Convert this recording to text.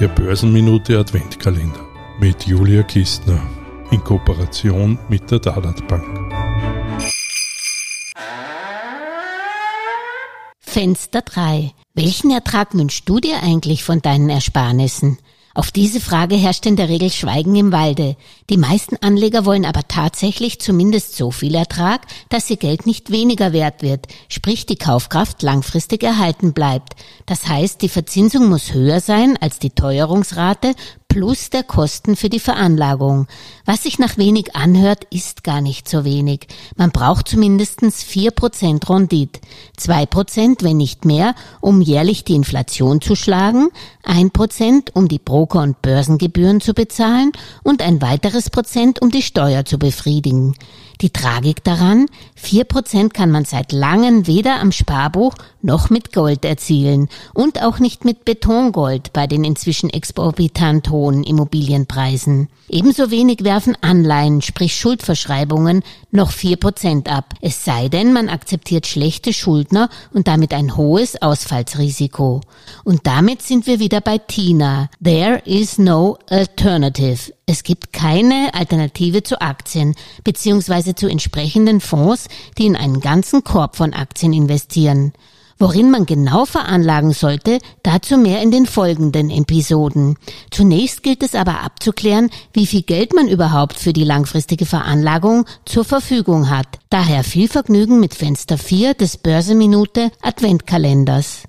Der Börsenminute Adventkalender mit Julia Kistner in Kooperation mit der Dalat Bank. Fenster 3. Welchen Ertrag wünschst du dir eigentlich von deinen Ersparnissen? Auf diese Frage herrscht in der Regel Schweigen im Walde. Die meisten Anleger wollen aber tatsächlich zumindest so viel Ertrag, dass ihr Geld nicht weniger wert wird, sprich die Kaufkraft langfristig erhalten bleibt. Das heißt, die Verzinsung muss höher sein als die Teuerungsrate plus der Kosten für die Veranlagung. Was sich nach wenig anhört, ist gar nicht so wenig. Man braucht zumindestens vier Prozent Rondit. zwei Prozent, wenn nicht mehr, um jährlich die Inflation zu schlagen, ein Prozent, um die Broker- und Börsengebühren zu bezahlen und ein weiteres Prozent, um die Steuer zu befriedigen. Die Tragik daran, vier Prozent kann man seit langem weder am Sparbuch noch mit Gold erzielen und auch nicht mit Betongold bei den inzwischen exorbitant hohen Immobilienpreisen. Ebenso wenig werfen Anleihen, sprich Schuldverschreibungen, noch vier Prozent ab, es sei denn, man akzeptiert schlechte Schuldner und damit ein hohes Ausfallsrisiko. Und damit sind wir wieder bei Tina. There is no alternative. Es gibt keine Alternative zu Aktien beziehungsweise zu entsprechenden Fonds, die in einen ganzen Korb von Aktien investieren. Worin man genau veranlagen sollte, dazu mehr in den folgenden Episoden. Zunächst gilt es aber abzuklären, wie viel Geld man überhaupt für die langfristige Veranlagung zur Verfügung hat. Daher viel Vergnügen mit Fenster 4 des Börseminute Adventkalenders.